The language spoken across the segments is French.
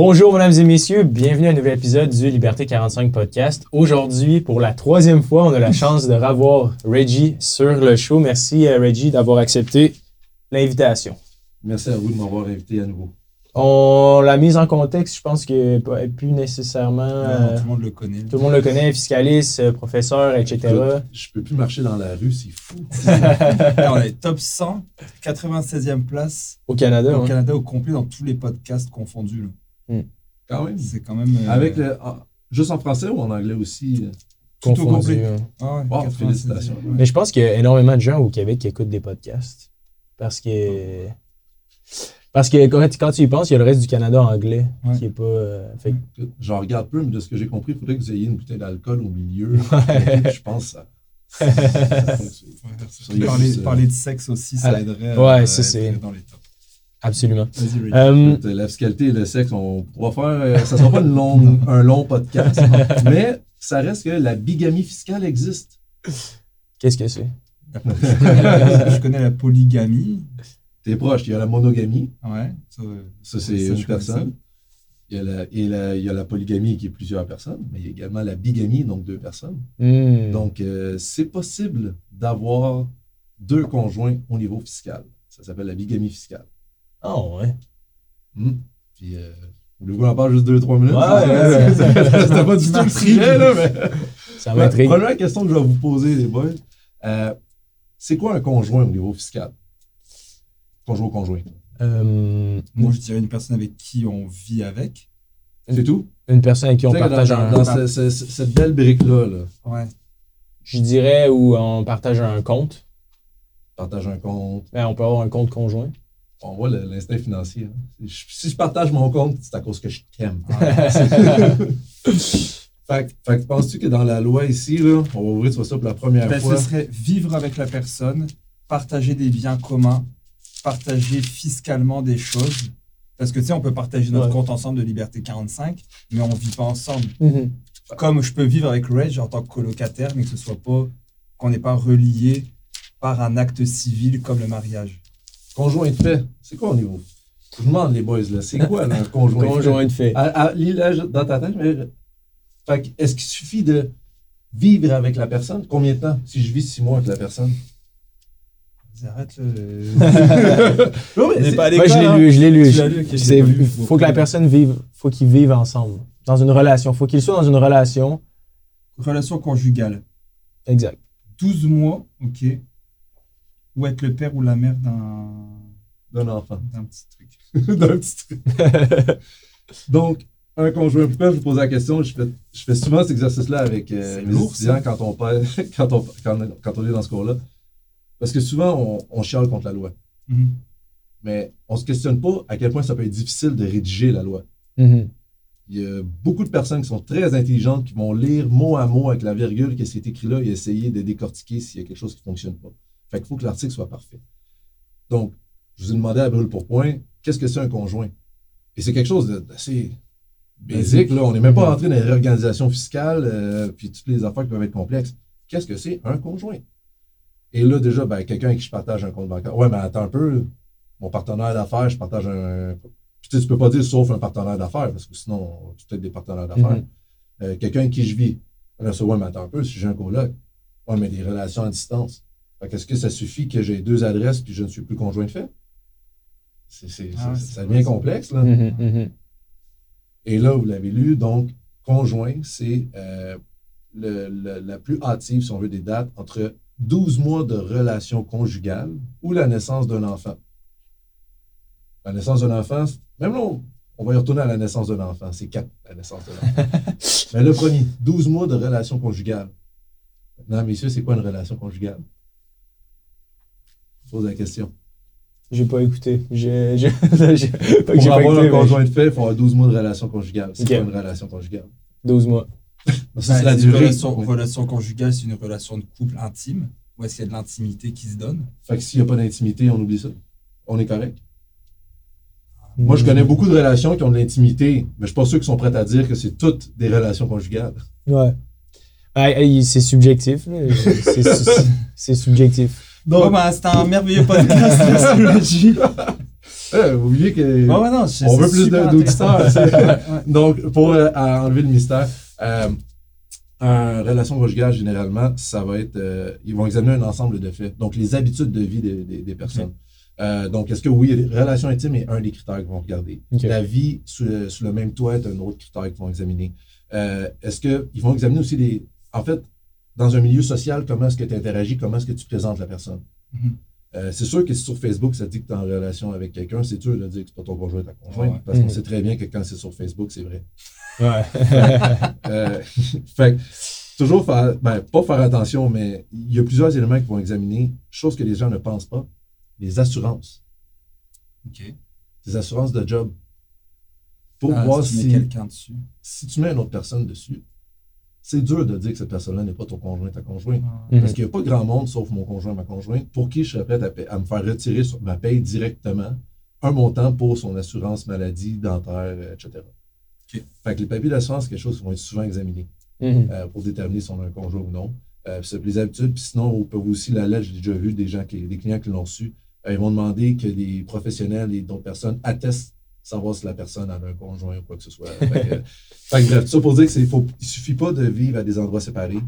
Bonjour, mesdames et messieurs. Bienvenue à un nouvel épisode du Liberté 45 podcast. Aujourd'hui, pour la troisième fois, on a la chance de revoir Reggie sur le show. Merci, euh, Reggie, d'avoir accepté l'invitation. Merci à vous de m'avoir invité à nouveau. On l'a mise en contexte, je pense que pas- plus nécessairement. Non, euh, tout le monde le connaît. tout le monde le connaît, fiscaliste, euh, professeur, etc. Écoute, je peux plus marcher dans la rue, c'est fou. On est top 100, 96e place Au Canada, au ouais. Canada au complet dans tous les podcasts confondus. là. Quand même. C'est quand même. euh, Avec le, ah, juste en français ou en anglais aussi? euh? tout complet. ouais. Ah ouais, Wow, 96e, félicitations. ouais. Mais je pense qu'il y a énormément de gens au Québec qui écoutent des podcasts. Parce que. Parce que quand, quand tu y penses, il y a le reste du Canada anglais Ouais. qui est pas. euh, fait J'en regarde peu, mais de ce que j'ai compris, il faudrait que vous ayez une bouteille d'alcool au milieu. Ouais. je pense ça. Parler, euh, parler de sexe aussi, ça Ah, aiderait ouais, à ça, c'est- dans les tops. Absolument. Euh, La fiscalité et le sexe, on pourra faire. euh, Ça sera pas une longue- un long podcast, mais ça reste que la bigamie fiscale existe. Qu'est-ce que c'est? je, connais, je connais la polygamie. T'es proche, il y a la monogamie, Ouais. Ça, ça c'est une personne. Il y, a la, et la- il y a la polygamie qui est plusieurs personnes, mais il y a également la bigamie, donc deux personnes. Hmm. Donc, euh, c'est possible d'avoir deux conjoints au niveau fiscal. Ça s'appelle la bigamie fiscale. Ah, ouais. Hmm. Puis, euh, voulez-vous en parler juste deux, trois minutes? Ouais, ouais, ouais. C'était pas du tout le sujet, là, mais. Ça m'intrigue. Première question que je vais vous poser, les boys. Euh, c'est quoi un conjoint au niveau fiscal? Conjoint conjoint? Euh, Moi, je dirais une personne avec qui on vit avec. C'est tout? une personne avec qui on partage dans, un. dans ce- ce- ce- cette belle brique-là, là, Ouais. Je dirais où on partage un compte. partage un compte, Ben, on peut avoir un compte conjoint. On voit l'instinct financier. hein. Si je- Si je partage mon compte, c'est à cause que je t'aime. fait, que- fait que penses-tu que dans la loi ici, là, on va ouvrir ça pour la première Ben, fois? ce serait vivre avec la personne, partager des biens communs, partager fiscalement des choses. Parce que tu sais, on peut partager notre Ouais. compte ensemble de Liberté 45, mais on vit pas ensemble. Mhm. Comme je peux vivre avec Reg en tant que colocataire, mais que ce soit pas, qu'on n'est pas relié par un acte civil comme le mariage. Conjoint de fait, c'est quoi au niveau? Je vous demande, les boys, là, c'est quoi là, un conjoint de fait? Conjoint de fait. À, à, lis-le dans ta tête, mais. Fait que, est-ce qu'il suffit de vivre avec la personne? Combien de temps si je vis six mois avec la personne? Arrête le. Non, mais On n'est c'est- pas à Moi, je l'ai hein. lu, je l'ai lu. Je C'est- lu. faut que la personne vive, faut qu'ils vivent ensemble. Dans une relation. Faut qu'ils soient dans une relation. Relation conjugale. Exact. 12 mois, ok. Ou être le père ou la mère d'un D'un enfant. d'un petit truc. D'un petit truc. Donc, un conjoint. Pourquoi je vous pose la question? Je fais, je fais souvent cet exercice-là avec euh, mes lourd, étudiants quand on, quand, on, quand, quand on est dans ce cours-là. Parce que souvent, on, on chiale contre la loi. Mhm. Mais on ne se questionne pas à quel point ça peut être difficile de rédiger la loi. Mhm. Il y a beaucoup de personnes qui sont très intelligentes qui vont lire mot à mot avec la virgule que c'est écrit là et essayer de décortiquer s'il y a quelque chose qui ne fonctionne pas. Fait qu'il faut que l'article soit parfait. Donc, je vous ai demandé à brûle pour point, qu'est-ce que c'est un conjoint? Et c'est quelque chose d'assez basique, là. On n'est même pas entré dans les réorganisations fiscales, euh, puis toutes les affaires qui peuvent être complexes. Qu'est-ce que c'est un conjoint? Et là, déjà, ben, quelqu'un avec qui je partage un compte bancaire. Ouais, mais attends un peu, mon partenaire d'affaires, je partage un. Puis, tu sais, tu peux pas dire sauf un partenaire d'affaires, parce que sinon, tu peut-être des partenaires d'affaires. Mhm. Euh, quelqu'un avec qui je vis. Là, ça, ouais, mais attends un peu, si j'ai un coloc. Ouais, mais des relations à distance. Qu'est-ce que ça suffit que j'ai deux adresses puis je ne suis plus conjoint de fait? C'est, c'est- Ah ça- c'est ça vrai, devient complexe, là. Mhm, mhm. Et là, vous l'avez lu, donc, conjoint, c'est euh, le- le- la plus hâtive, si on veut, des dates entre 12 mois de relation conjugale ou la naissance d'un enfant. La naissance d'un enfant, même là, on, on va y retourner à la naissance d'un enfant. C'est 4, la naissance d'un enfant. Mais le premier, 12 mois de relation conjugale. Maintenant, messieurs, c'est quoi une relation conjugale? Je pose la question. J'ai pas écouté. J'ai, j'ai, j'ai- pas que Pour j'ai pas avoir écouté, un mais conjoint de fait, il faut avoir 12 mois de relation conjugale. C'est Ok. quoi une relation conjugale? 12 mois. Ben, c'est la c'est une durée. relation, relation conjugale, c'est une relation de couple intime. Ou est-ce qu'il y a de l'intimité qui se donne? Fait que s'il n'y a pas d'intimité, on oublie ça. On est correct. Moi, je connais beaucoup de relations qui ont de l'intimité, mais je suis pas sûr qu'ils sont prêts à dire que c'est toutes des relations conjugales. Ouais. Ah, ah, c'est subjectif. là. C'est, c'est- c'est subjectif. Bon, ben, c'était un merveilleux podcast. Reggie. Euh, vous oubliez que. Ouais, ouais, non, c'est- On veut plus d'auditeurs, Ouais. Donc, pour euh, enlever le mystère, euh, en relation conjugale, généralement, ça va être. euh, ils vont examiner un ensemble de faits. Donc, les habitudes de vie des, des- des personnes. Euh, donc, est-ce que oui, relation intime est un des critères qu'ils vont regarder. La vie sous le, sous le même toit est un autre critère qu'ils vont examiner. Est-ce qu'ils vont examiner aussi des. En fait, dans un milieu social, comment est-ce que tu interagis, comment est-ce que tu présentes la personne? Mhm. Euh, c'est sûr que si sur Facebook, ça dit que tu es en relation avec quelqu'un, c'est dur de dire que c'est pas ton conjoint, ta conjointe, Ouais. parce qu'on Mhm. sait très bien que quand c'est sur Facebook, c'est vrai. Ouais. Euh, fait que, toujours faire, ben, pas faire attention, mais il y a plusieurs éléments qu'ils vont examiner, chose que les gens ne pensent pas. Les assurances. Ok. Des assurances de job. Pour Ah, voir si tu mets si, quelqu'un dessus. si tu mets une autre personne dessus, c'est dur de dire que cette personne-là n'est pas ton conjoint, ta conjointe. Mhm. Parce qu'il n'y a pas grand monde, sauf mon conjoint, ma conjointe, pour qui je serais prêt à, me faire retirer sur ma paye directement un montant pour son assurance maladie, dentaire, euh, etc. Fait que les papiers d'assurance, c'est quelque chose qui vont être souvent examinés Mhm. euh, pour déterminer si on a un conjoint ou non. Euh, puis c'est les habitudes, puis sinon, on peut aussi la lettre, j'ai déjà vu des gens, qui, des clients qui l'ont reçu. Euh, ils vont demander que des professionnels et d'autres personnes attestent savoir si la personne a un conjoint ou quoi que ce soit. Fait que, fait que bref, tout ça pour dire qu'il ne suffit pas de vivre à des endroits séparés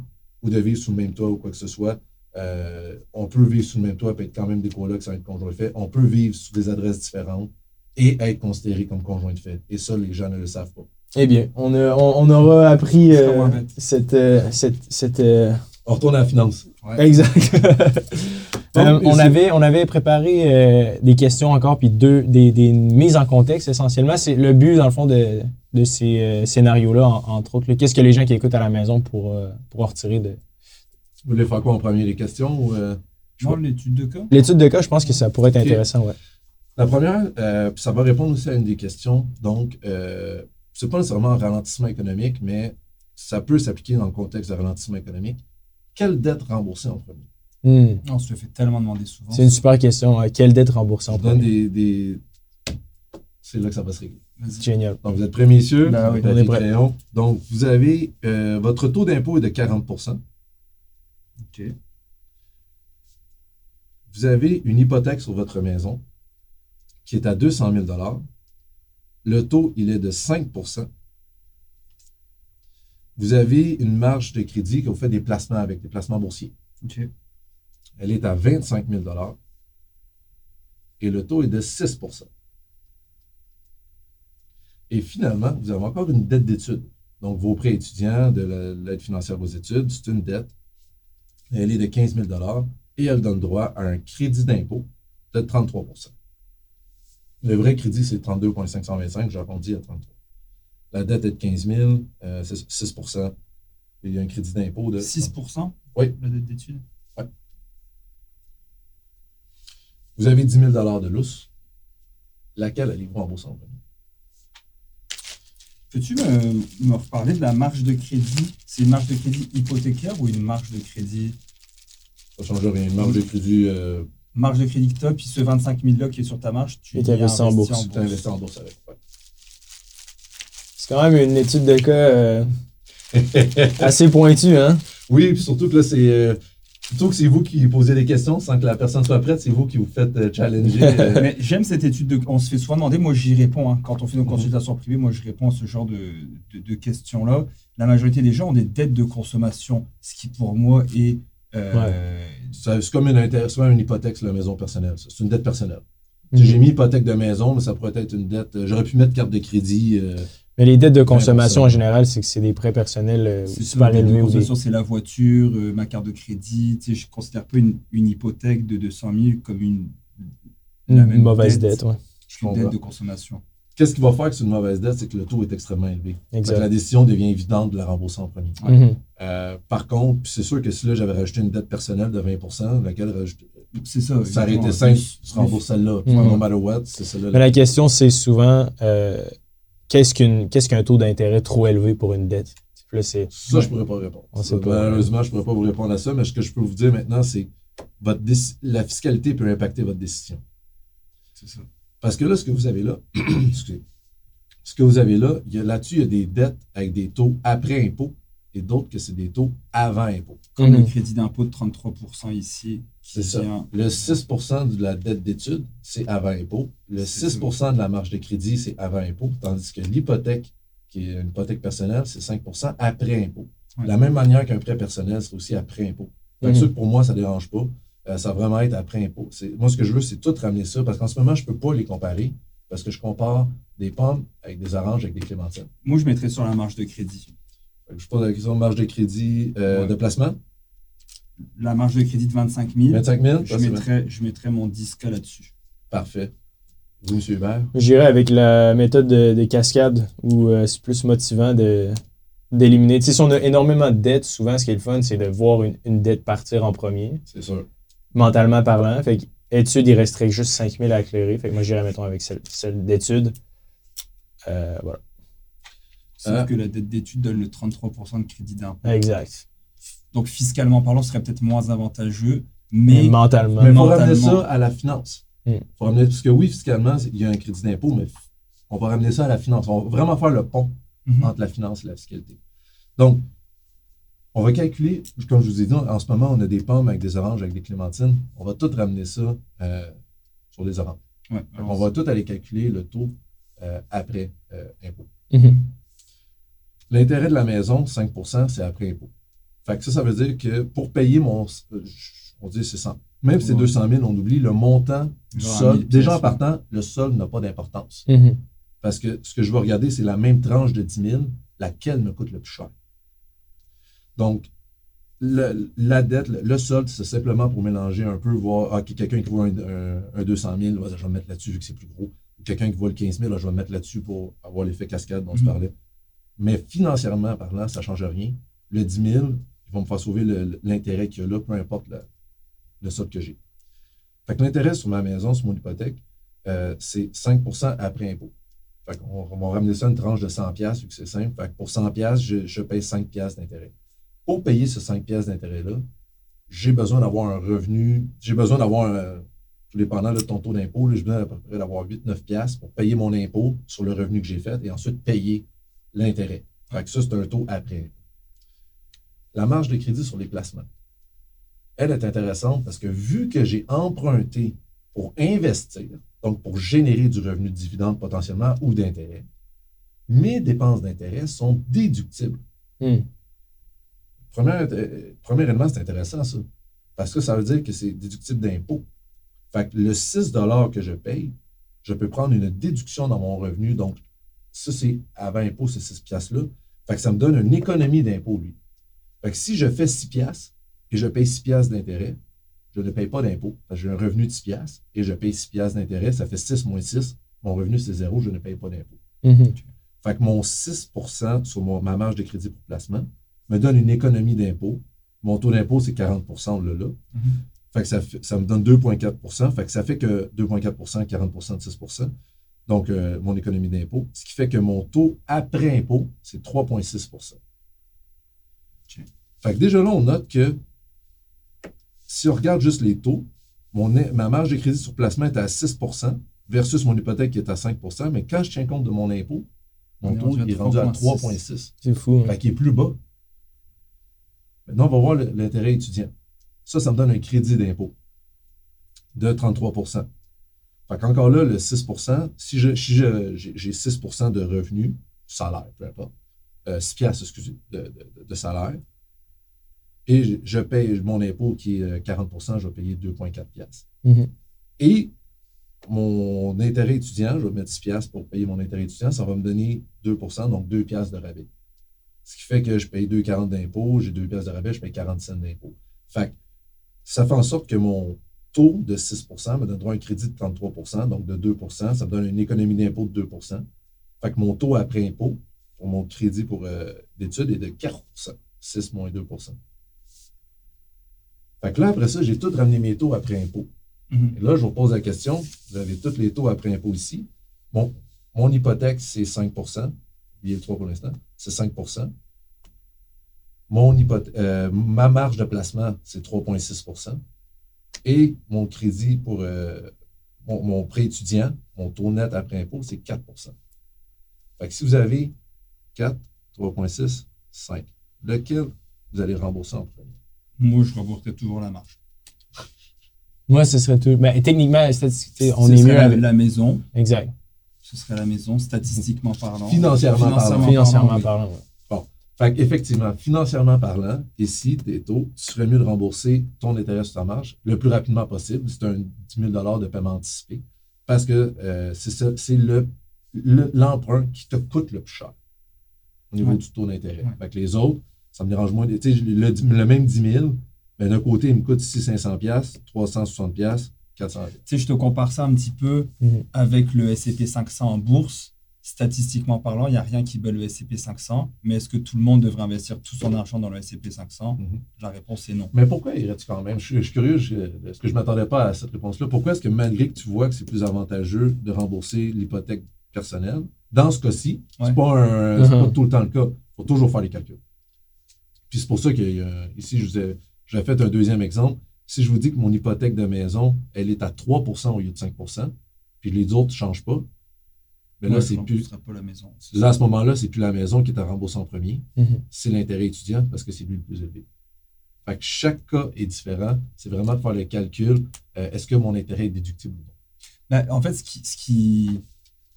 ou de vivre sous le même toit ou quoi que ce soit. Euh, on peut vivre sous le même toit et être quand même des colocs sans être conjoint de fait. On peut vivre sous des adresses différentes et être considéré comme conjoint de fait. Et ça, les gens ne le savent pas. Eh bien, on, a- on, on aura appris euh, cette, euh, cette, cette, euh, On retourne à la finance. Ouais. Exact. On, avait, on avait préparé euh, des questions encore, puis deux, des, des mises en contexte essentiellement. C'est le but, dans le fond, de, de ces euh, scénarios-là, en- entre autres. Qu'est-ce que les gens qui écoutent à la maison pour, euh, pour en retirer de. Vous voulez faire quoi en premier, les questions ou, euh, Non, l'étude de cas. L'étude de cas, je pense que ça pourrait être intéressant, ouais. La première, euh, ça va répondre aussi à une des questions. Donc, euh, c'est pas nécessairement un ralentissement économique, mais ça peut s'appliquer dans le contexte de ralentissement économique. Quelle dette rembourser en premier? Hmm. On se le fait tellement demander souvent. C'est une super question. ouais. Quelle dette rembourser en premier? des, des- C'est là que ça va se régler. Génial. Donc, vous êtes prêts, messieurs? Ben oui, Papier, on est prêts. crayon. Donc, vous avez euh, votre taux d'impôt est de 40% Ok. Vous avez une hypothèque sur votre maison qui est à 200 000 Le taux, il est de 5% Vous avez une marge de crédit que vous faites des placements avec, des placements boursiers. Ok. Elle est à 25 000 et le taux est de 6% Et finalement, vous avez encore une dette d'études. Donc, vos prêts étudiants, de la- l'aide financière aux études, c'est une dette. Elle est de 15 000 et elle donne droit à un crédit d'impôt de 33% Le vrai crédit, c'est 32,525. J'ai arrondi à 33 La dette est de 15 000, euh, c'est 6 et il y a un crédit d'impôt de 6% Oui. la dette d'études. Vous avez 10 000 de lousse. Laquelle allez-vous rembourser en premier? Peux-tu me, me reparler de la marge de crédit? C'est une marge de crédit hypothécaire ou une marge de crédit? Ça ne change rien. Une marge de crédit, euh, Marge de crédit que tu puis ce 25 000 là qui est sur ta marge, tu Et y t'as investi en investis bourse. tu investis en bourse avec. ouais. C'est quand même une étude de cas euh, assez pointue, hein? Oui, puis surtout que là, c'est. euh, plutôt que c'est vous qui posez des questions sans que la personne soit prête, c'est vous qui vous faites euh, challenger. euh, Mais j'aime cette étude. De... On se fait souvent demander, moi j'y réponds. hein. Quand on fait nos Mhm. consultations privées, moi je réponds à ce genre de, de- de questions-là. La majorité des gens ont des dettes de consommation, ce qui pour moi est. euh, ça- c'est comme une, souvent une hypothèque sur la maison personnelle. ça. C'est une dette personnelle. Mhm. J'ai mis hypothèque de maison, mais ça pourrait être une dette. J'aurais pu mettre carte de crédit. Mais les dettes de consommation 20%. en général, c'est que c'est des prêts personnels euh, C'est super élevés. des- consommation, c'est la voiture, euh, ma carte de crédit. Tu sais, je ne considère pas une, une hypothèque de 200 000 comme une, la Une même mauvaise dette. dette, ouais. je une dette de consommation. Qu'est-ce qui va faire que c'est une mauvaise dette? C'est que le taux est extrêmement élevé. Exact. la décision devient évidente de la rembourser en premier. Ouais. Mhm. Euh, par contre, puis c'est sûr que si là, j'avais rajouté une dette personnelle de 20% laquelle rajouter- C'est ça. ça aurait été simple, tu rembourses celle-là. Mhm. No matter what, c'est celle-là. Mais la question, c'est souvent euh, qu'est-ce qu'une- qu'est-ce qu'un taux d'intérêt trop élevé pour une dette? Là. Ça, je pourrais pas répondre. On Ça, sait pas. Malheureusement, je pourrais pas vous répondre à ça, mais ce que je peux vous dire maintenant, c'est votre la fiscalité peut impacter votre décision. C'est ça. Parce que là, ce que vous avez là, excusez, ce que vous avez là, il y a là-dessus, il y a des dettes avec des taux après impôt et d'autres que c'est des taux avant impôt. Comme le Mhm. crédit d'impôt de 33% ici. C'est ça. Le 6% de la dette d'études, c'est avant impôt. Le C'est 6% de la marge de crédit, c'est avant impôt. Tandis que l'hypothèque, qui est une hypothèque personnelle, c'est 5% après impôt. Ouais. De la même manière qu'un prêt personnel, c'est aussi après impôt. Que Mhm. pour moi, ça ne dérange pas. Euh, ça va vraiment être après impôt. Moi, ce que je veux, c'est tout ramener ça parce qu'en ce moment, je ne peux pas les comparer parce que je compare des pommes avec des oranges avec des clémentines. Moi, je mettrais sur la marge de crédit. Je pose la question de marge de crédit euh, Ouais. de placement. La marge de crédit de 25 000, 25 000. je mettrais, je mettrais mon 10K là-dessus. Parfait. Vous, M. Hubert? J'irais avec la méthode de- des cascades où euh, c'est plus motivant de d'éliminer. Tu sais, si on a énormément de dettes, souvent, ce qui est le fun, c'est de voir une, une dette partir en premier, C'est sûr. mentalement parlant. Fait que études, il resterait juste 5000 à éclairer. Fait que moi, j'irais, mettons, avec celle, celle d'études. Euh, voilà. Sauf Ah. que la dette d'études donne le 33% de crédit d'impôt. Exact. Donc, fiscalement parlant, ce serait peut-être moins avantageux, Mais mais mentalement. Mais il faut ramener ça à la finance. Mm. Faut ramener, parce que oui, fiscalement, il y a un crédit d'impôt, mais on va ramener ça à la finance. On va vraiment faire le pont Mhm. entre la finance et la fiscalité. Donc, on va calculer, comme je vous ai dit, en ce moment, on a des pommes avec des oranges, avec des clémentines. On va tout ramener ça euh, sur les oranges. Ouais, on va tout aller calculer le taux euh, après euh, impôt. Mhm. L'intérêt de la maison, 5% c'est après impôt. Fait que ça, ça veut dire que pour payer mon. euh, On dit c'est 100. Même si c'est Ouais. 200 000, on oublie le montant du Genre à sol. 1000 Déjà en partant, le sol n'a pas d'importance. Mhm. Parce que ce que je veux regarder, c'est la même tranche de 10 000, laquelle me coûte le plus cher. Donc, le- la dette, le, le solde, c'est simplement pour mélanger un peu, voir, ah, quelqu'un qui voit un, un- un 200 000, ouais, je vais me mettre là-dessus vu que c'est plus gros. Ou quelqu'un qui voit le 15 000, là, je vais me mettre là-dessus pour avoir l'effet cascade dont je Mhm. parlais. Mais financièrement parlant, ça ne change rien. Le 10 000, ils vont me faire sauver l'intérêt qu'il y a là, peu importe le, solde que j'ai. Fait l'intérêt sur ma maison, sur mon hypothèque, euh, c'est 5% après impôt. Fait qu'on on va ramener ça à une tranche de 100 pièces vu que c'est simple. Fait pour 100 pièces, je, je paye 5 pièces d'intérêt. Pour payer ce 5 pièces d'intérêt-là, j'ai besoin d'avoir un revenu, j'ai besoin d'avoir un, tout dépendant de ton taux d'impôt, j'ai besoin peu d'avoir 8-9 pièces pour payer mon impôt sur le revenu que j'ai fait et ensuite payer l'intérêt. Fait ça, c'est un taux après. La marge de crédit sur les placements. Elle est intéressante parce que vu que j'ai emprunté pour investir, donc pour générer du revenu de dividende potentiellement ou d'intérêt, mes dépenses d'intérêt sont déductibles. Premier, euh, premier élément, c'est intéressant, ça. Parce que ça veut dire que c'est déductible d'impôt. Fait que le 6 que je paye, je peux prendre une déduction dans mon revenu. Donc, ça, c'est avant impôt, c'est 6 piastres-là. Fait que ça me donne une économie d'impôt, lui. Fait que si je fais 6 piastres et je paye 6 piastres d'intérêt, je ne paye pas d'impôt. J'ai un revenu de 6 piastres et je paye 6 piastres d'intérêt, ça fait 6 moins 6. Mon revenu, c'est zéro, je ne paye pas d'impôt. Mhm. Fait que mon 6% sur mon- ma marge de crédit pour placement me donne une économie d'impôt. Mon taux d'impôt, c'est 40 on l'a là. Mhm. Fait que ça, fait- ça me donne 2,4% Fait que ça fait que 2,4% 40 de 6% Donc, euh, mon économie d'impôt. Ce qui fait que mon taux après impôt, c'est 3,6 Fait que déjà là, on note que si on regarde juste les taux, mon, ma marge de crédit sur placement est à 6% versus mon hypothèque qui est à 5% mais quand je tiens compte de mon impôt, mon taux il est rendu à 3,6. 3,6. C'est fou. hein. Fait qu'il est plus bas. Maintenant, on va voir l'intérêt étudiant. Ça, ça me donne un crédit d'impôt de 33% Fait qu'encore là, le 6 si je- si je- j'ai j'ai 6% de revenus, salaire, peu importe, euh, 6 piastres, excusez, de, de- de salaire, et je, je paye mon impôt qui est euh, 40 je vais payer 2,4 piastres. Mhm. Et mon intérêt étudiant, je vais mettre 10 piastres pour payer mon intérêt étudiant, ça va me donner 2 donc 2 piastres de rabais. Ce qui fait que je paye 2,40 d'impôt, j'ai 2 piastres de rabais, je paye 40 cents d'impôt. Fait que ça fait en sorte que mon taux de 6 me donnera un crédit de 33 donc de 2 ça me donne une économie d'impôt de 2 Fait que mon taux après impôt mon crédit pour euh, d'études est de 4% 6 moins 2% Fait que là, après ça, j'ai tout ramené mes taux après impôt. Mhm. Et là, je vous pose la question. Vous avez tous les taux après impôt ici. Bon, mon hypothèque, c'est 5 Oubliez le 3 pour l'instant. C'est 5 mon euh, Ma marge de placement, c'est 3,6% Et mon crédit pour euh, mon, mon prêt étudiant, mon taux net après impôt, c'est 4% Fait que si vous avez 4, 3,6, 5. lequel vous allez rembourser en premier? Moi, je rembourserais toujours la marge. Moi, ce serait tout. Ben, techniquement, statistique, on Ce est serait mieux la, avec. la maison. Exact. Ce serait la maison, statistiquement parlant. Financièrement parlant. Financièrement oui. parlant. ouais. Fait effectivement, financièrement parlant, ici, tes taux, tu ferais mieux de rembourser ton intérêt sur ta marge le plus rapidement possible. C'est un 10 000 de paiement anticipé. Parce que euh, c'est ça, c'est le, le- l'emprunt qui te coûte le plus cher au niveau Ouais. du taux d'intérêt. Ouais. Fait que les autres, ça me dérange moins. Tu sais, le, le même 10 000, mais d'un côté, il me coûte ici 500 360 400 Tu sais, je te compare ça un petit peu Mhm. avec le S&P 500 en bourse. Statistiquement parlant, il n'y a rien qui bat le S&P 500. Mais est-ce que tout le monde devrait investir tout son argent dans le S&P 500 Mhm. La réponse est non. Mais pourquoi irais-tu quand même? Je suis, je suis curieux, je- est-ce que je ne m'attendais pas à cette réponse-là? Pourquoi est-ce que malgré que tu vois que c'est plus avantageux de rembourser l'hypothèque personnelle, dans ce cas-ci, Ouais. c'est pas, un- pas tout le temps le cas. Il faut toujours faire les calculs. Puis c'est pour ça que euh, ici, je vous ai, je vous ai fait un deuxième exemple. Si je vous dis que mon hypothèque de maison, elle est à 3% au lieu de 5% puis les autres ne changent pas, mais là, Moi, c'est plus. rembourserais pas la maison. Là, à ce moment-là, c'est plus la maison qui est à rembourser en premier Mhm. c'est l'intérêt étudiant parce que c'est lui le plus élevé. Fait que chaque cas est différent. C'est vraiment de faire le calcul. euh, Est-ce que mon intérêt est déductible ou non? Ben, en fait, ce qui, ce qui,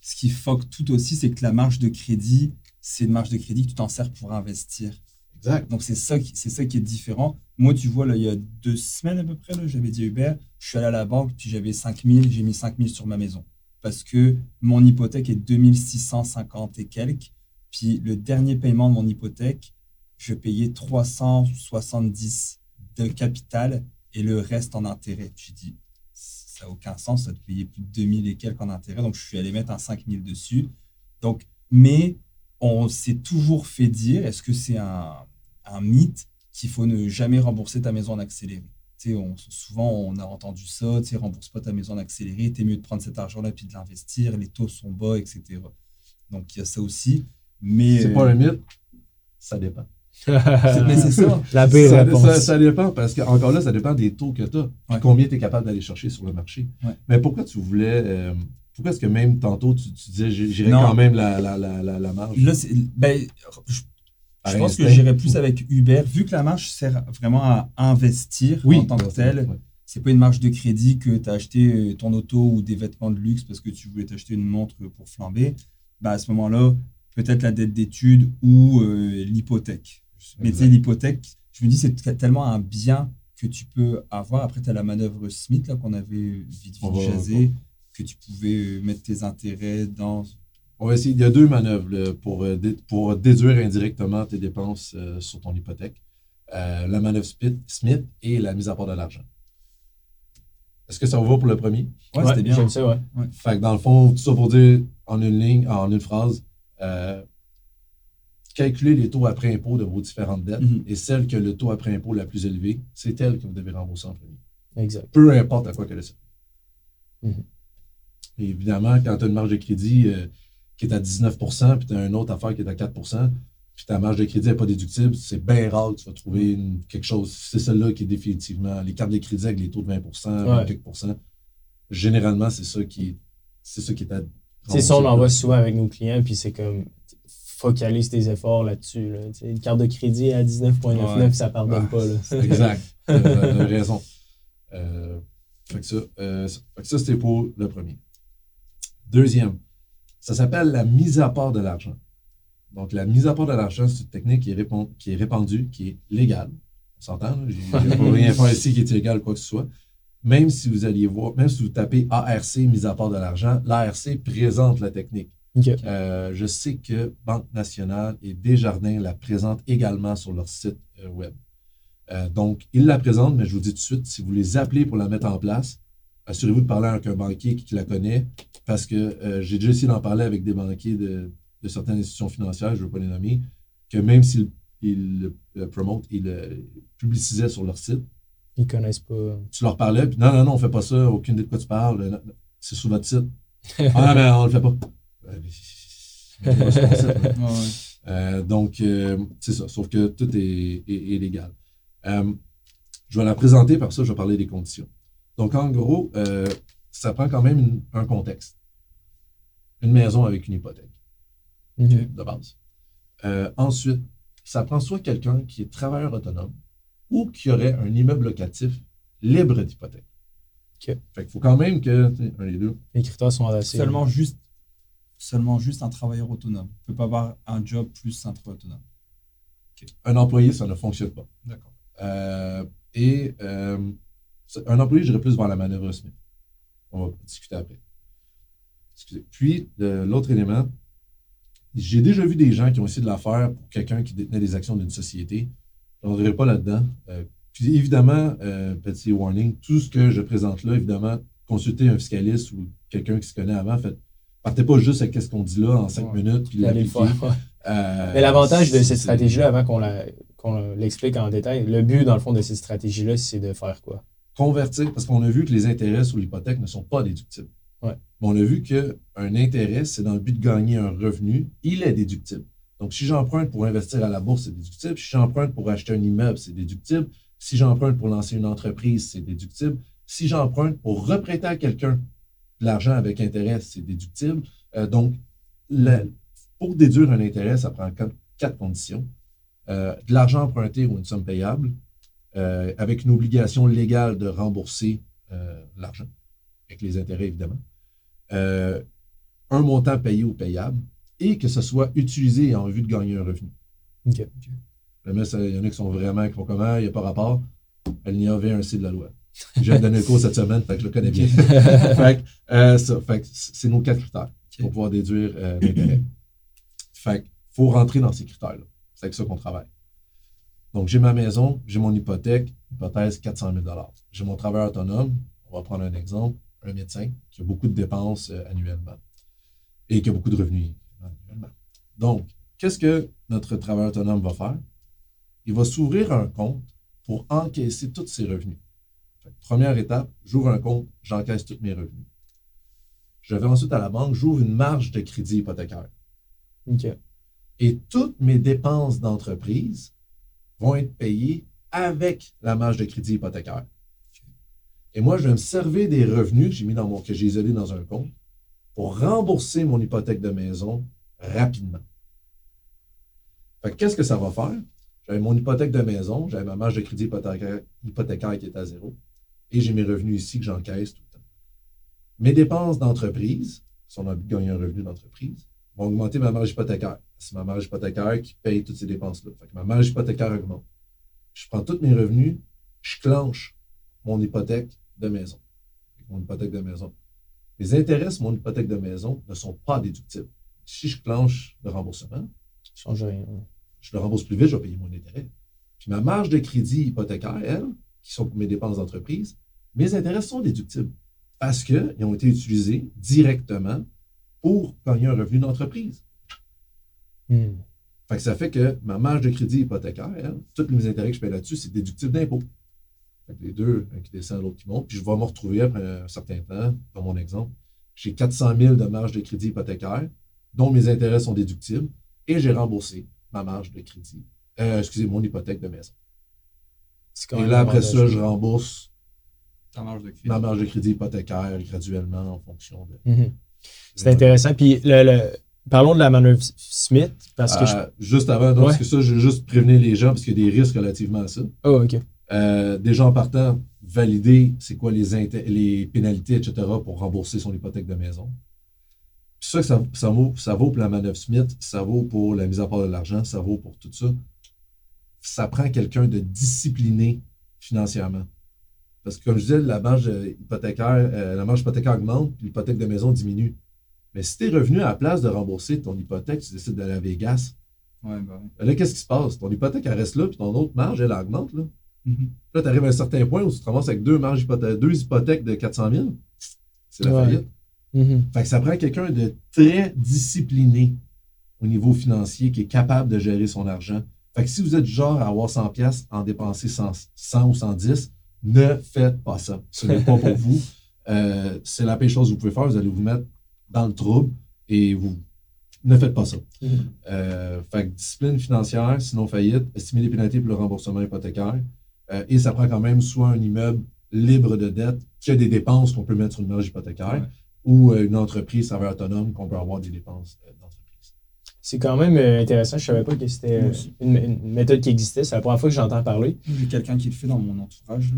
ce qui fuck tout aussi, c'est que la marge de crédit, c'est une marge de crédit que tu t'en sers pour investir. Exact. Donc, c'est ça, qui- c'est ça qui est différent. Moi, tu vois, là, il y a deux semaines à peu près, là, j'avais dit à Hubert, je suis allé à la banque, puis j'avais 5 000, j'ai mis 5 000 sur ma maison. Parce que mon hypothèque est 2650 et quelques. Puis le dernier paiement de mon hypothèque, je payais 370 de capital et le reste en intérêt. J'ai dit, ça n'a aucun sens, ça te payer plus de 2000 et quelques en intérêt. Donc, je suis allé mettre un 5000 dessus. Donc, mais on s'est toujours fait dire, est-ce que c'est un, un mythe qu'il faut ne jamais rembourser ta maison en accéléré? Tu sais, on, souvent, on a entendu ça, tu sais, rembourse pas ta maison en accéléré, t'es mieux de prendre cet argent-là puis de l'investir, les taux sont bas, etc. Donc, il y a ça aussi. Mais, C'est pas un mythe? Ça dépend. C'est- mais c'est ça. La pire ça, réponse. ça- ça dépend parce que, encore là, ça dépend des taux que tu as. Ouais. Combien tu es capable d'aller chercher sur le marché. Ouais. Mais pourquoi tu voulais. euh, pourquoi est-ce que même tantôt, tu, tu disais, j'ai- j'irais quand même la, la, la, la, la marge? Là, c'est- ben, je, je pense que j'irais plus avec Uber, vu que la marge sert vraiment à investir Oui. en tant que tel. Ouais. C'est pas une marge de crédit que tu as acheté euh, ton auto ou des vêtements de luxe parce que tu voulais t'acheter une montre pour flamber. Bah, à ce moment-là, peut-être la dette d'études ou euh, l'hypothèque. Mais tu sais, l'hypothèque, je me dis, c'est tellement un bien que tu peux avoir. Après, tu as la manœuvre Smith là, qu'on avait vite, vite jasé, que tu pouvais euh, mettre tes intérêts dans. On va essayer. Il y a deux manœuvres là, pour, euh, pour déduire indirectement tes dépenses euh, sur ton hypothèque. Euh, la manœuvre Smith, Smith et la mise à part de l'argent. Est-ce que ça vous va pour le premier? Ouais, c'était bien. J'aime ça, ouais. Fait que dans le fond, tout ça pour dire en une ligne, en une phrase, euh, calculez les taux après impôt de vos différentes dettes Mhm. et celle que le taux après impôt la plus élevée, c'est elle que vous devez rembourser en premier. Exact. Peu importe à quoi qu'elle est. Et évidemment, quand tu as une marge de crédit euh, qui est à 19% puis tu as une autre affaire qui est à 4% puis ta marge de crédit n'est pas déductible, c'est bien rare que tu vas trouver une- quelque chose. C'est celle-là qui est définitivement. Les cartes de crédit avec les taux de 20 20 Ouais. quelques pourcents, généralement, c'est ça qui, c'est ça qui est à. C'est ça, on en voit souvent avec nos clients, puis c'est comme focalise tes efforts là-dessus. Là. Une carte de crédit à 19,99, Ouais. ça pardonne Ah, pas. Là. Exact. Tu as raison. Euh, fait que ça, euh, ça, c'était pour le premier. Deuxième, ça s'appelle la mise à part de l'argent. Donc, la mise à part de l'argent, c'est une technique qui est, répon- qui est répandue, qui est légale. On s'entend? J'ai j'ai pas rien faire ici qui est illégal, quoi que ce soit. Même si vous alliez voir, même si vous tapez ARC, mise à part de l'argent, l'ARC présente la technique. Euh, je sais que Banque nationale et Desjardins la présentent également sur leur site euh, web. Euh, donc, ils la présentent, mais je vous dis tout de suite, si vous les appelez pour la mettre en place, assurez-vous de parler avec un banquier qui, qui la connaît, parce que j'ai déjà essayé d'en parler avec des banquiers de, de certaines institutions financières, je ne veux pas les nommer, que même s'ils ils le, promotent, ils le publicisaient sur leur site, Ils connaissent pas. tu leur parlais, puis non, non, non, on ne fait pas ça, aucune idée de quoi tu parles, non, non, c'est sur votre site. ah, mais on ne le fait pas. Euh. Euh, donc, euh, c'est ça. Sauf que tout est, est- est légal. Euh, je vais la présenter, par ça, je vais parler des conditions. Donc, en gros, euh, ça prend quand même une- un contexte. Une maison avec une hypothèque, de base. Euh, ensuite, ça prend soit quelqu'un qui est travailleur autonome ou qui aurait un immeuble locatif libre d'hypothèque. OK. Fait qu'il faut quand même que, un des deux. Les critères sont assez. Seulement juste, seulement juste un travailleur autonome. Tu peux pas avoir un job plus un travailleur autonome. Un employé, ça ne fonctionne pas. D'accord. Euh, et euh, c'est- un employé, j'irais plus vers la manœuvre Smith. On va discuter après. Excusez. Puis, l'autre élément, j'ai déjà vu des gens qui ont essayé de la faire pour quelqu'un qui détenait des actions d'une société. Je n'entrerai pas là-dedans. Euh, puis, évidemment, euh, petit warning, tout ce que je présente là, évidemment, consultez un fiscaliste ou quelqu'un qui se connaît avant. Fait, partez pas juste avec ce qu'on dit là en cinq Ouais. minutes. Puis l'appliquer. faire. Euh, Mais l'avantage de cette stratégie-là, avant qu'on l'explique en détail, le but, dans le fond, de cette stratégie-là, c'est de faire quoi? convertir, parce qu'on a vu que les intérêts sur l'hypothèque ne sont pas déductibles. Ouais. Mais on a vu qu'un intérêt, c'est dans le but de gagner un revenu, il est déductible. Donc, si j'emprunte pour investir à la bourse, c'est déductible. Si j'emprunte pour acheter un immeuble, c'est déductible. Si j'emprunte pour lancer une entreprise, c'est déductible. Si j'emprunte pour reprêter à quelqu'un l'argent avec intérêt, c'est déductible. Euh, donc, pour déduire un intérêt, ça prend quatre, quatre conditions. Euh, de l'argent emprunté ou une somme payable, euh, avec une obligation légale de rembourser l'argent, avec les intérêts évidemment, un montant payé ou payable, et que ce soit utilisé en vue de gagner un revenu. OK. Ça, Il y en a qui sont vraiment, qui font comment, il n'y a pas rapport. Elle n'y avait un C de la loi. J'ai donné le cours cette semaine, fait que je le connais bien. fait que, euh, ça, fait que c'est nos quatre critères pour pouvoir déduire euh, l'intérêt. Fait qu'il faut rentrer dans ces critères-là. C'est avec ça qu'on travaille. Donc, j'ai ma maison, j'ai mon hypothèque, hypothèse 400 000 J'ai mon travailleur autonome, on va prendre un exemple, un médecin qui a beaucoup de dépenses euh, annuellement et qui a beaucoup de revenus annuellement. Donc, qu'est-ce que notre travailleur autonome va faire? Il va s'ouvrir un compte pour encaisser tous ses revenus. Première étape, j'ouvre un compte, j'encaisse tous mes revenus. Je vais ensuite à la banque, j'ouvre une marge de crédit hypothécaire. Et toutes mes dépenses d'entreprise vont être payées avec la marge de crédit hypothécaire. Et moi, je vais me servir des revenus que j'ai mis dans mon, que j'ai isolés dans un compte pour rembourser mon hypothèque de maison rapidement. Qu'est-ce que ça va faire? J'avais mon hypothèque de maison, j'avais ma marge de crédit hypothécaire, hypothécaire qui est à zéro, et j'ai mes revenus ici que j'encaisse tout le temps. Mes dépenses d'entreprise, si on a envie de gagner un revenu d'entreprise, vont augmenter ma marge hypothécaire. C'est ma marge hypothécaire qui paye toutes ces dépenses-là. Fait que ma marge hypothécaire augmente. Je prends tous mes revenus, je clenche mon hypothèque de maison. Mon hypothèque de maison. Les intérêts sur mon hypothèque de maison ne sont pas déductibles. Si je clenche le remboursement, Change rien. je le rembourse plus vite, je vais payer mon intérêt. Puis ma marge de crédit hypothécaire, elle, qui sont pour mes dépenses d'entreprise, mes intérêts sont déductibles parce qu'ils ont été utilisés directement pour gagner un revenu d'entreprise. Hmm. Fait que ça fait que ma marge de crédit hypothécaire, elle, tous mes intérêts que je paye là-dessus, c'est déductible d'impôt. Les deux, un qui descend, l'autre qui monte. Puis je vais me retrouver après un certain temps, dans mon exemple, j'ai 400 000 de marge de crédit hypothécaire, dont mes intérêts sont déductibles, et j'ai remboursé ma marge de crédit, euh, excusez, mon hypothèque de maison. Et là, après ça, je rembourse Ta marge de crédit. ma marge de crédit hypothécaire graduellement en fonction de. Mhm. C'est intéressant. Puis, le, le- parlons de la manœuvre Smith, parce que je. Euh, Juste avant, donc, Ouais. parce que ça, je veux juste prévenir les gens parce qu'il y a des risques relativement à ça. Oh, OK. Euh, déjà en partant, valider c'est quoi les, les pénalités, etc., pour rembourser son hypothèque de maison. Puis ça, ça, ça, vaut, ça vaut pour la manœuvre Smith, ça vaut pour la mise à part de l'argent, ça vaut pour tout ça. Ça prend quelqu'un de discipliné financièrement. Parce que comme je disais, la marge euh, hypothécaire, euh, la marge hypothécaire augmente, puis l'hypothèque de maison diminue. Mais si tu es revenu à la place de rembourser ton hypothèque, tu décides d'aller à Vegas, Ouais, ouais. ben là, qu'est-ce qui se passe? Ton hypothèque, elle reste là, puis ton autre marge, elle augmente. Là. Mhm. Là, tu arrives à un certain point où tu te ramasses avec deux, marges hypothè- deux hypothèques de 400 000. C'est la Ouais. faillite. Mhm. Fait que ça prend quelqu'un de très discipliné au niveau financier qui est capable de gérer son argent. Fait que si vous êtes du genre à avoir 100 pièces en dépenser 100, 100 ou 110, ne faites pas ça. Ce n'est pas pour vous. Euh, c'est la pire chose que vous pouvez faire. Vous allez vous mettre dans le trouble et vous ne faites pas ça. Euh, fait que discipline financière, sinon faillite, estimer les pénalités pour le remboursement hypothécaire. Euh, et ça prend quand même soit un immeuble libre de dette qui a des dépenses qu'on peut mettre sur une marge hypothécaire Ouais. ou une entreprise, ça va être autonome, qu'on peut avoir des dépenses d'entreprise. C'est quand même euh, intéressant. Je savais pas que c'était euh, une, une méthode qui existait. C'est la première fois que j'entends parler. J'ai quelqu'un qui le fait dans mon entourage. là,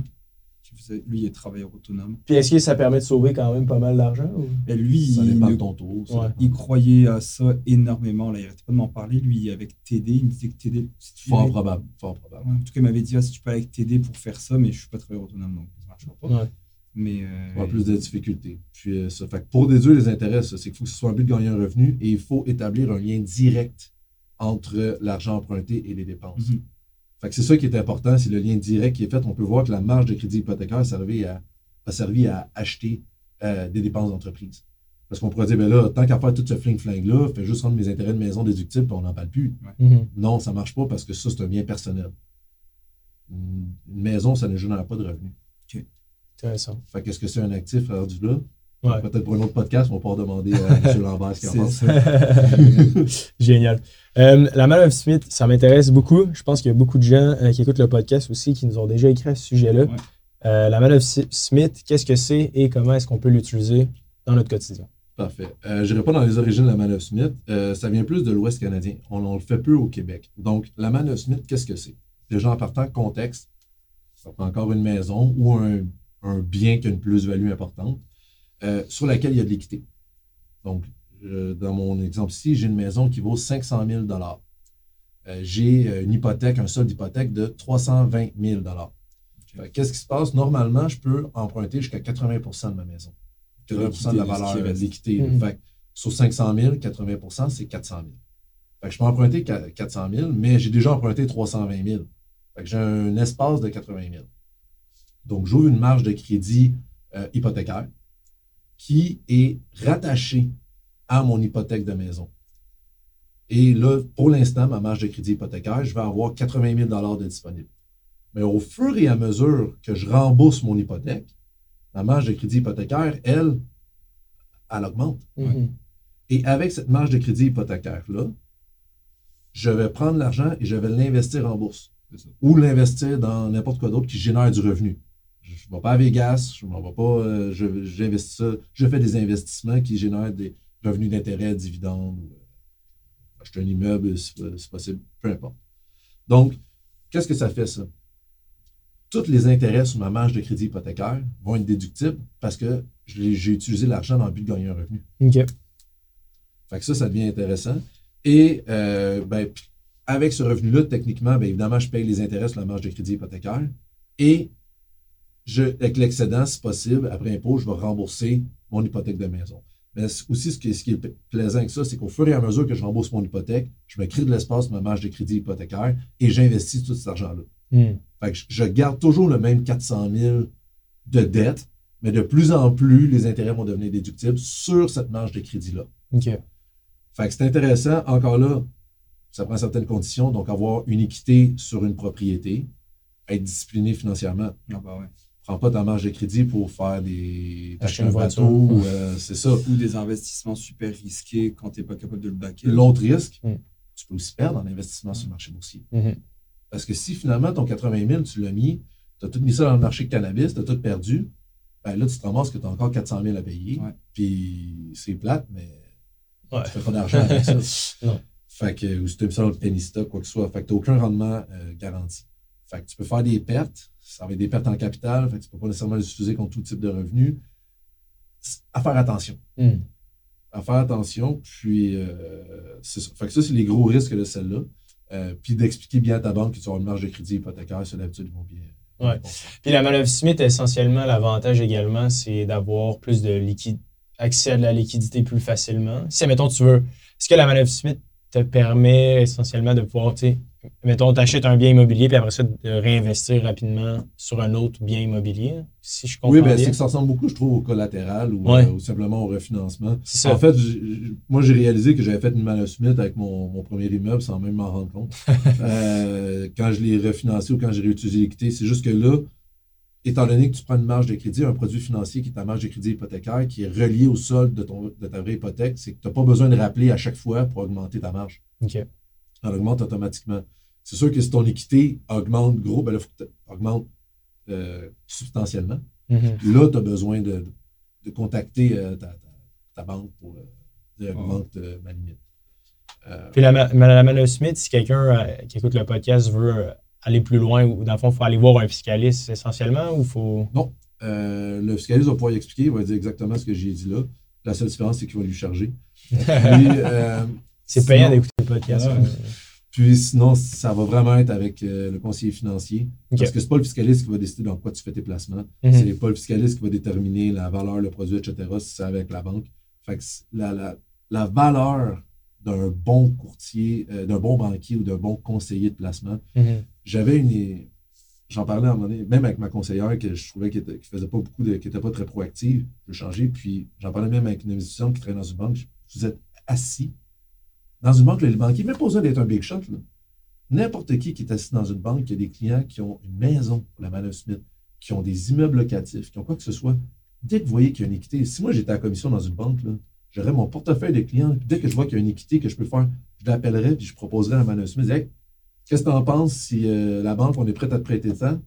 qui faisait- lui, il est travailleur autonome. Puis est-ce que ça permet de sauver quand même pas mal d'argent? ou- Et lui, Ça il, ne- ça Ouais. dépend. il croyait à ça énormément. Là, il arrêtait pas de m'en parler. Lui, avec TD, il me disait que TD. si tu Fort probable. Fort probable. Ouais, en tout cas, il m'avait dit ah, si tu peux aller avec TD pour faire ça, mais je suis pas travailleur autonome, donc ça marchera pas. Ouais. Mais. Euh, avoir plus de difficultés. Puis, euh, ça fait que pour déduire les intérêts, ça, c'est qu'il faut que ce soit un but de gagner un revenu et il faut établir un lien direct entre l'argent emprunté et les dépenses. mhm. Fait que c'est ça qui est important, c'est le lien direct qui est fait. On peut voir que la marge de crédit hypothécaire a servi à, a servi à acheter euh, des dépenses d'entreprise. Parce qu'on pourrait dire, ben là, tant qu'à faire tout ce fling-fling-là, fais juste rendre mes intérêts de maison déductibles, puis on n'en parle plus. Mhm. Non, ça ne marche pas parce que ça, c'est un bien personnel. Une maison, ça ne génère pas de revenus. Intéressant. Fait qu'est-ce que c'est un actif rendu là? Ouais. Peut-être pour un autre podcast, on va pouvoir demander à M. Lambert ce qu'il en C'est pense. Génial. Euh, la Man of Smith, ça m'intéresse beaucoup. Je pense qu'il y a beaucoup de gens euh, qui écoutent le podcast aussi qui nous ont déjà écrit à ce sujet-là. Ouais. Euh, la Man of Si- Smith, qu'est-ce que c'est et comment est-ce qu'on peut l'utiliser dans notre quotidien? Parfait. Euh, je n'irai pas dans les origines de la Man of Smith. Euh, ça vient plus de l'Ouest canadien. On, on le fait peu au Québec. Donc, la Man of Smith, qu'est-ce que c'est? Déjà, en partant, contexte, ça prend encore une maison ou un, un bien qui a une plus-value importante euh, sur laquelle il y a de l'équité. Donc, euh, dans mon exemple ici, j'ai une maison qui vaut 500 000 Euh, J'ai euh, une hypothèque, un solde d'hypothèque de 320 000 Fait que Qu'est-ce qui se passe? Normalement, je peux emprunter jusqu'à 80% de ma maison. 80% de la valeur de l'équité. Mhm. Fait que sur 500 000, 80% c'est 400 000. Fait que je peux emprunter qua- 400 000, mais j'ai déjà emprunté 320 000. Fait que j'ai un espace de 80 000. Donc, j'ouvre une marge de crédit euh, hypothécaire qui est rattachée à mon hypothèque de maison. Et là, pour l'instant, ma marge de crédit hypothécaire, je vais avoir 80 000 de disponible. Mais au fur et à mesure que je rembourse mon hypothèque, ma marge de crédit hypothécaire, elle, elle augmente. Mhm. Et avec cette marge de crédit hypothécaire-là, je vais prendre l'argent et je vais l'investir en bourse. Ou l'investir dans n'importe quoi d'autre qui génère du revenu. Je ne vais pas à Vegas, je ne vais pas, euh, je- j'investis ça. Je fais des investissements qui génèrent des revenus d'intérêt, dividendes, ou, euh, acheter un immeuble, si c'est possible, peu importe. Donc, qu'est-ce que ça fait, ça? Tous les intérêts sur ma marge de crédit hypothécaire vont être déductibles parce que j'ai utilisé l'argent dans le but de gagner un revenu. OK. Fait que ça, ça devient intéressant. Et euh, ben, avec ce revenu-là, techniquement, ben, évidemment, je paye les intérêts sur la marge de crédit hypothécaire. Et je, avec l'excédent, si possible, après impôt, je vais rembourser mon hypothèque de maison. Mais aussi, ce qui, ce qui est plaisant avec ça, c'est qu'au fur et à mesure que je rembourse mon hypothèque, je me crée de l'espace ma marge de crédit hypothécaire et j'investis tout cet argent-là. Mhm. Fait que je- garde toujours le même 400 000 de dette, mais de plus en plus, les intérêts vont devenir déductibles sur cette marge de crédit-là. OK. Fait que c'est intéressant. Encore là, ça prend certaines conditions. Donc, avoir une équité sur une propriété, être discipliné financièrement. Ah bah ouais. Prends pas ta marge de crédit pour faire des. Acheter un bateau. ou, euh, c'est ça. Ou des investissements super risqués quand tu n'es pas capable de le baquer. L'autre risque, Mm. tu peux aussi perdre en investissement sur le marché boursier. Mhm. Parce que si finalement ton 80 000, tu l'as mis, tu as tout mis ça dans le marché de cannabis, tu as tout perdu, ben là, tu te ramasses que tu as encore 400 000 à payer. Ouais. Puis c'est plate, mais Ouais. tu fais pas d'argent avec ça. Non. Fait que, ou si tu as mis ça dans le penny stock, quoi que ce soit. Fait que tu n'as aucun rendement euh, garanti. Fait que tu peux faire des pertes. Ça va être des pertes en capital. Fait que tu ne peux pas nécessairement les utiliser contre tout type de revenus. À faire attention. Mhm. À faire attention. Puis, euh, ça. Fait que ça, c'est les gros risques de celle-là. Euh, puis d'expliquer bien à ta banque que tu as une marge de crédit hypothécaire, c'est d'habitude, ils vont bien. Ouais. Puis la Man of Smith, essentiellement, l'avantage également, c'est d'avoir plus de liquide, accès à de la liquidité plus facilement. Si, mettons, tu veux. Est-ce que la Man of Smith te permet essentiellement de pouvoir, tu sais, mettons, t'achètes un bien immobilier, puis après ça, de réinvestir rapidement sur un autre bien immobilier, si je comprends Oui, ben, bien. c'est que ça ressemble beaucoup, je trouve, au collatéral ou, Ouais. euh, ou simplement au refinancement. Ça. En fait, moi, j'ai réalisé que j'avais fait une Manor Smith avec mon, mon premier immeuble sans même m'en rendre compte. Euh, quand je l'ai refinancé ou quand j'ai réutilisé l'équité, c'est juste que là, étant donné que tu prends une marge de crédit, un produit financier qui est ta marge de crédit hypothécaire, qui est relié au solde de, ton, de ta vraie hypothèque, c'est que tu n'as pas besoin de rappeler à chaque fois pour augmenter ta marge. OK. Elle augmente automatiquement. C'est sûr que si ton équité augmente gros, ben là, faut que augmente euh, substantiellement. Mhm. Là, tu as besoin de, de contacter euh, ta, ta- ta banque pour euh, dire Ah. augmente euh, ma limite. Puis la, la Smith, si quelqu'un qui écoute le podcast veut aller plus loin, ou dans le fond, il faut aller voir un fiscaliste essentiellement ou faut? euh, le fiscaliste va pouvoir y expliquer, il va dire exactement ce que j'ai dit là. La seule différence, c'est qu'il va lui charger. Puis, C'est payant d'écouter le podcast. Ouais. Puis sinon, ça va vraiment être avec euh, le conseiller financier. Parce que c'est pas le fiscaliste qui va décider dans quoi tu fais tes placements. Mhm. C'est pas le fiscaliste qui va déterminer la valeur, le produit, etc. si c'est avec la banque. Fait que la, la, la valeur d'un bon courtier, euh, d'un bon banquier ou d'un bon conseiller de placement, Mhm. j'avais une. J'en parlais à un moment donné, même avec ma conseillère que je trouvais qu'elle était- qui faisait pas beaucoup de. qui était pas très proactive. Je changé. Puis j'en parlais même avec une institution qui travaille dans une banque. Je- Vous êtes assis dans une banque, là, les banquiers, même pas besoin d'être un big shot. N'importe qui qui est assis dans une banque, qui a des clients qui ont une maison pour la Manor Smith, qui ont des immeubles locatifs, qui ont quoi que ce soit, dès que vous voyez qu'il y a une équité, si moi j'étais à commission dans une banque, j'aurais mon portefeuille de clients, dès que je vois qu'il y a une équité que je peux faire, je l'appellerais puis je proposerais à Manor Smith, qu'est-ce que tu en penses si euh, la banque, on est prête à te prêter ça,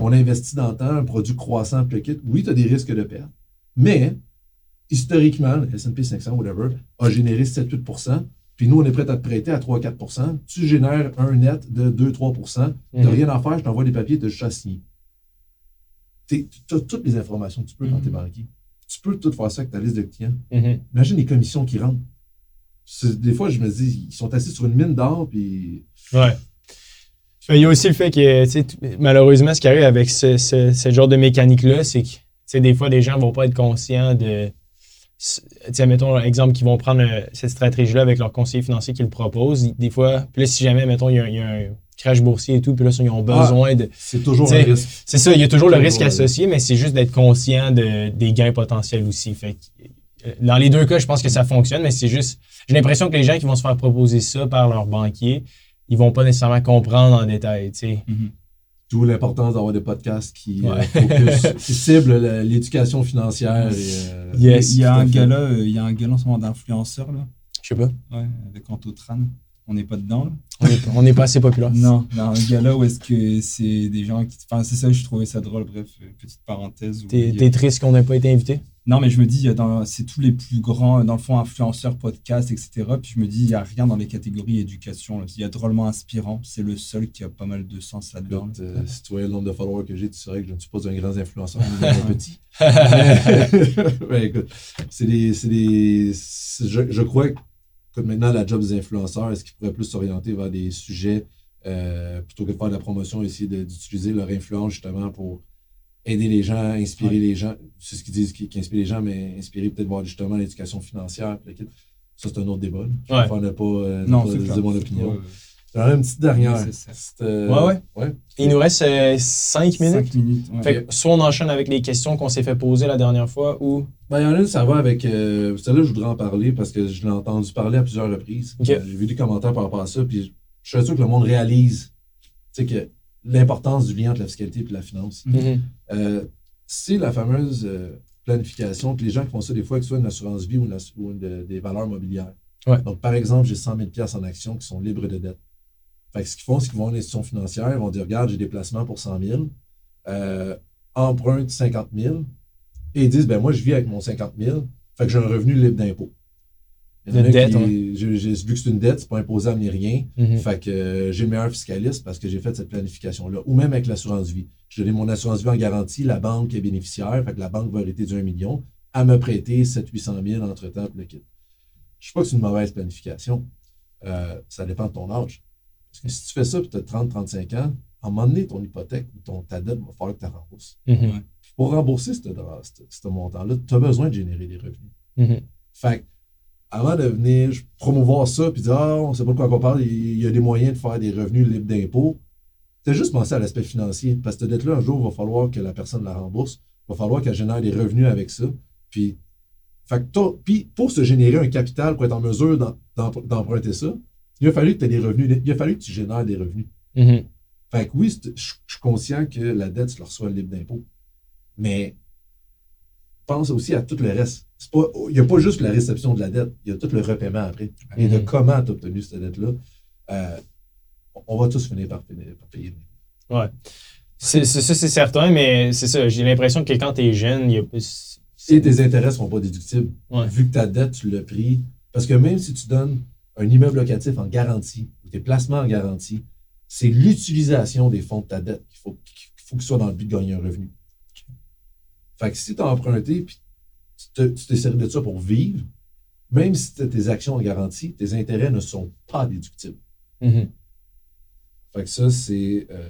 on investit dans le temps, un produit croissant, le kit, oui, tu as des risques de perte, mais historiquement, le S&P 500, whatever, a généré 7-8 puis nous, on est prêt à te prêter à 3-4% Tu génères un net de 2-3 Tu n'as rien à faire, je t'envoie des papiers, tu as juste à signer. Tu as toutes les informations que tu peux quand tu es banquier. Tu peux tout faire ça avec ta liste de clients. Mhm. Imagine les commissions qui rentrent. Des fois, je me dis, ils sont assis sur une mine d'or, puis Ouais. Il y a aussi le fait que, tu malheureusement, ce qui arrive avec ce, ce- ce genre de mécanique-là, c'est que, tu des fois, des gens vont pas être conscients de. Sais, mettons, exemple, qu'ils vont prendre euh, cette stratégie-là avec leur conseiller financier qui le propose. Des fois, puis là, si jamais, mettons, il y a, il y a un crash boursier et tout, puis là, ils ont besoin de. c'est toujours un risque. C'est ça, il y a toujours le risque associé, mais c'est juste d'être conscient de, des gains potentiels aussi. Fait que, euh, dans les deux cas, je pense que ça fonctionne, mais c'est juste. J'ai l'impression que les gens qui vont se faire proposer ça par leur banquier, ils vont pas nécessairement comprendre en détail. sais. D'où l'importance d'avoir des podcasts qui, euh, Ouais. focus- qui ciblent l'éducation financière. Et, euh, Yes, il y a un euh, il y a un gars en ce moment d'influenceur, là. Je sais pas. Ouais, avec Anto Tran. On n'est pas dedans, là. On est, pas- on n'est pas assez populaire. Non, un gars là où est-ce que c'est des gens qui. Enfin, c'est ça, je trouvais ça drôle, bref, euh, petite parenthèse. a- t'es triste qu'on n'ait pas été invité? Non, mais je me dis, dans- c'est tous les plus grands, dans le fond, influenceurs, podcasts, etc. Puis je me dis, il n'y a rien dans les catégories éducation. là. Il y a drôlement inspirant. C'est le seul qui a pas mal de sens là-dedans. Là. euh, si tu voyais le nombre de followers que j'ai, tu saurais que je ne suis pas un grand influenceur, mais un petit. Ouais, écoute, c'est des. je, je crois que maintenant, la job des influenceurs, est-ce qu'ils pourraient plus s'orienter vers des sujets euh, plutôt que de faire de la promotion, essayer d'utiliser leur influence justement pour aider les gens, inspirer Ouais. les gens. C'est ce qu'ils disent qui, qui inspire les gens, mais inspirer peut-être voir justement l'éducation financière. Ça, c'est un autre débat. là. Je Ouais. préfère ne pas, euh, Non, pas c'est dire mon opinion. pas, euh, J'en ai une petite dernière. euh, Ouais, ouais. ouais. Il nous reste 5 minutes. Cinq minutes. ouais. Fait que soit on enchaîne avec les questions qu'on s'est fait poser la dernière fois ou. Ben, il y en a une, ça va avec. Euh, celle-là, je voudrais en parler parce que je l'ai entendu parler à plusieurs reprises. Euh, J'ai vu des commentaires par rapport à ça, puis je suis sûr que le monde réalise tu sais, que l'importance du lien entre la fiscalité et la finance. Mhm. Euh, c'est la fameuse euh, planification que les gens qui font ça, des fois, que ce soit une assurance vie ou, une ass- ou une de- des valeurs mobilières. Ouais. Donc, par exemple, j'ai 100 000 en actions qui sont libres de dette. Fait que ce qu'ils font, c'est qu'ils vont à l'institution financière, ils vont dire Regarde, j'ai des placements pour 100 000, euh, emprunte 50 000, et ils disent ben Moi, je vis avec mon 50 000, fait que j'ai un revenu libre d'impôt. Il y en a De un dette, qui- ouais. j'ai- vu que c'est une dette, c'est pas imposable ni rien. Mhm. Fait que euh, j'ai le meilleur fiscaliste parce que j'ai fait cette planification-là. Ou même avec l'assurance vie. Je donne mon assurance vie en garantie, la banque est bénéficiaire, fait que la banque va hériter du 1 million, à me prêter 700-800 000 entre-temps pour le kit. Je ne sais pas que c'est une mauvaise planification. Euh, ça dépend de ton âge. Parce que si tu fais ça et tu as 30-35 ans, à un moment donné, ton hypothèque ou ton, ta dette va falloir que tu la rembourses. Mhm. Pour rembourser ce, montant-là, tu as besoin de générer des revenus. Mhm. Fait que, avant de venir promouvoir ça puis dire Ah, on sait pas de quoi on parle, il y a des moyens de faire des revenus libres d'impôts, t'as juste pensé à l'aspect financier. Parce que cette dette-là, un jour, il va falloir que la personne la rembourse. Il va falloir qu'elle génère des revenus avec ça. Puis, fait que puis pour se générer un capital pour être en mesure d'em- d'em- d'emprunter ça, il a fallu que tu aies des revenus. Il a fallu que tu génères des revenus. Mhm. Fait que oui, c'est- je je suis conscient que la dette, tu la reçois libre d'impôt. Mais pense aussi à tout le reste. Il n'y a pas juste la réception de la dette, il y a tout le repaiement après. Et de comment tu as obtenu cette dette-là. Euh, on va tous finir par, payer. C'est- c'est- Ça, c'est certain, mais c'est ça. J'ai l'impression que quand t'es jeune, il y a. Et tes intérêts ne seront pas déductibles. Ouais. Vu que ta dette, tu l'as pris. Parce que même si tu donnes un immeuble locatif en garantie, ou tes placements en garantie, c'est l'utilisation des fonds de ta dette qu'il faut qu'il faut que ce soit dans le but de gagner un revenu. Fait que si tu as emprunté puis tu t'es servi de ça pour vivre, même si tu as tes actions en garantie, tes intérêts ne sont pas déductibles. Mhm. Fait que ça, c'est euh,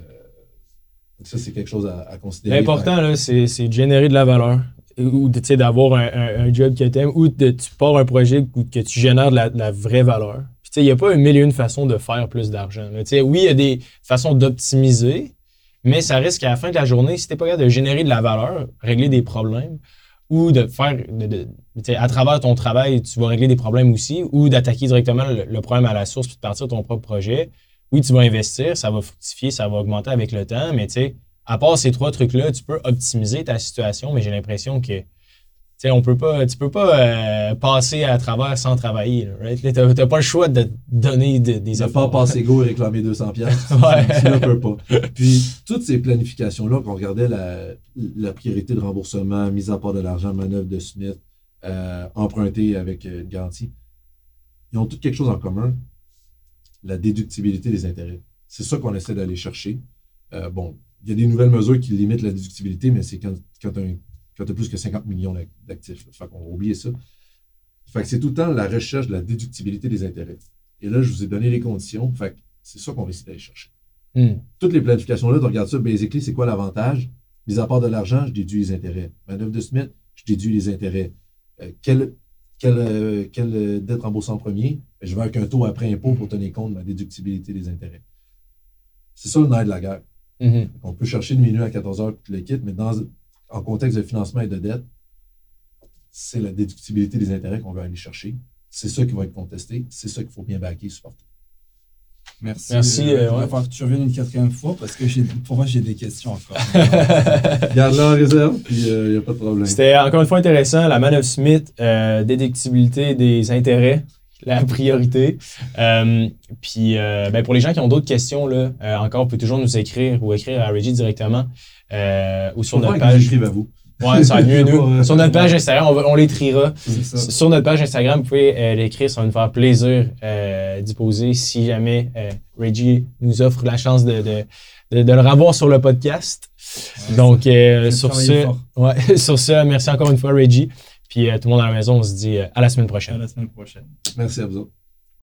ça, c'est quelque chose à, à considérer. L'important, c'est de générer de la valeur. Ou de- d'avoir un, un- un job que tu aimes, ou de, tu pars un projet où que tu génères de la, de la vraie valeur. Puis, il n'y a pas une mille et une façons de faire plus d'argent. Oui, il y a des façons d'optimiser, mais ça risque qu'à la fin de la journée, si tu n'es pas capable de générer de la valeur, régler des problèmes, ou de faire, de- à travers ton travail, tu vas régler des problèmes aussi, ou d'attaquer directement le, le problème à la source puis de partir de ton propre projet. Oui, tu vas investir, ça va fructifier, ça va augmenter avec le temps, mais tu sais, à part ces trois trucs-là, tu peux optimiser ta situation, mais j'ai l'impression que sais, on peut pas, tu peux pas euh, passer à travers sans travailler. là, right? Là, T'as t'as pas le choix de donner de- des Ne pas efforts. passer go et réclamer 200 pièces. Ouais. Tu ne peux pas. Puis, toutes ces planifications-là, qu'on regardait la, la priorité de remboursement, mise à part de l'argent, manœuvre de Smith, euh, emprunté avec euh, garantie, ils ont toutes quelque chose en commun, la déductibilité des intérêts. C'est ça qu'on essaie d'aller chercher. Euh, bon, il y a des nouvelles mesures qui limitent la déductibilité, mais c'est quand, quand tu as, plus que 50 millions d'ac- d'actifs. Fait qu'on va oublier ça. Fait que c'est tout le temps la recherche de la déductibilité des intérêts. Et là, je vous ai donné les conditions. Fait que c'est ça qu'on va essayer d'aller chercher. Hmm. Toutes les planifications-là, tu regardes ça, basically, c'est quoi l'avantage? Mis à part de l'argent, je déduis les intérêts. Manœuvre de Smith, je déduis les intérêts. Euh, quelle, quelle, euh, quelle dette remboursée en premier? Ben, Je vais avec un taux après impôt pour tenir compte de ma déductibilité des intérêts. C'est ça le nerf de la guerre. Mhm. On peut chercher de minuit à 14 heures tout le kit, mais dans, en contexte de financement et de dette, c'est la déductibilité des intérêts qu'on veut aller chercher. C'est ça qui va être contesté. C'est ça qu'il faut bien backer, supporter. Merci. Merci, euh, euh, il va ouais. falloir que tu reviennes une quatrième fois parce que pour moi, j'ai des questions encore. Garde-la en réserve, puis il n'y a pas de problème. C'était encore une fois intéressant. La Man of Smith, euh, déductibilité des intérêts, la priorité. Euh, puis euh, ben, pour les gens qui ont d'autres questions, là, euh, encore, vous pouvez toujours nous écrire ou écrire à Reggie directement euh, ou sur notre page. à vous. Ouais, ça va mieux nous. Ouais. Sur notre page Instagram, on, va- on les triera. Sur notre page Instagram, vous pouvez euh, l'écrire, ça va nous faire plaisir euh, d'y poser si jamais euh, Reggie nous offre la chance de, de, de, de le revoir sur le podcast. Donc, euh, sur, ce, ouais, sur ce, merci encore une fois, Reggie. Puis euh, tout le monde à la maison, on se dit euh, à la semaine prochaine. À la semaine prochaine. Merci à vous autres.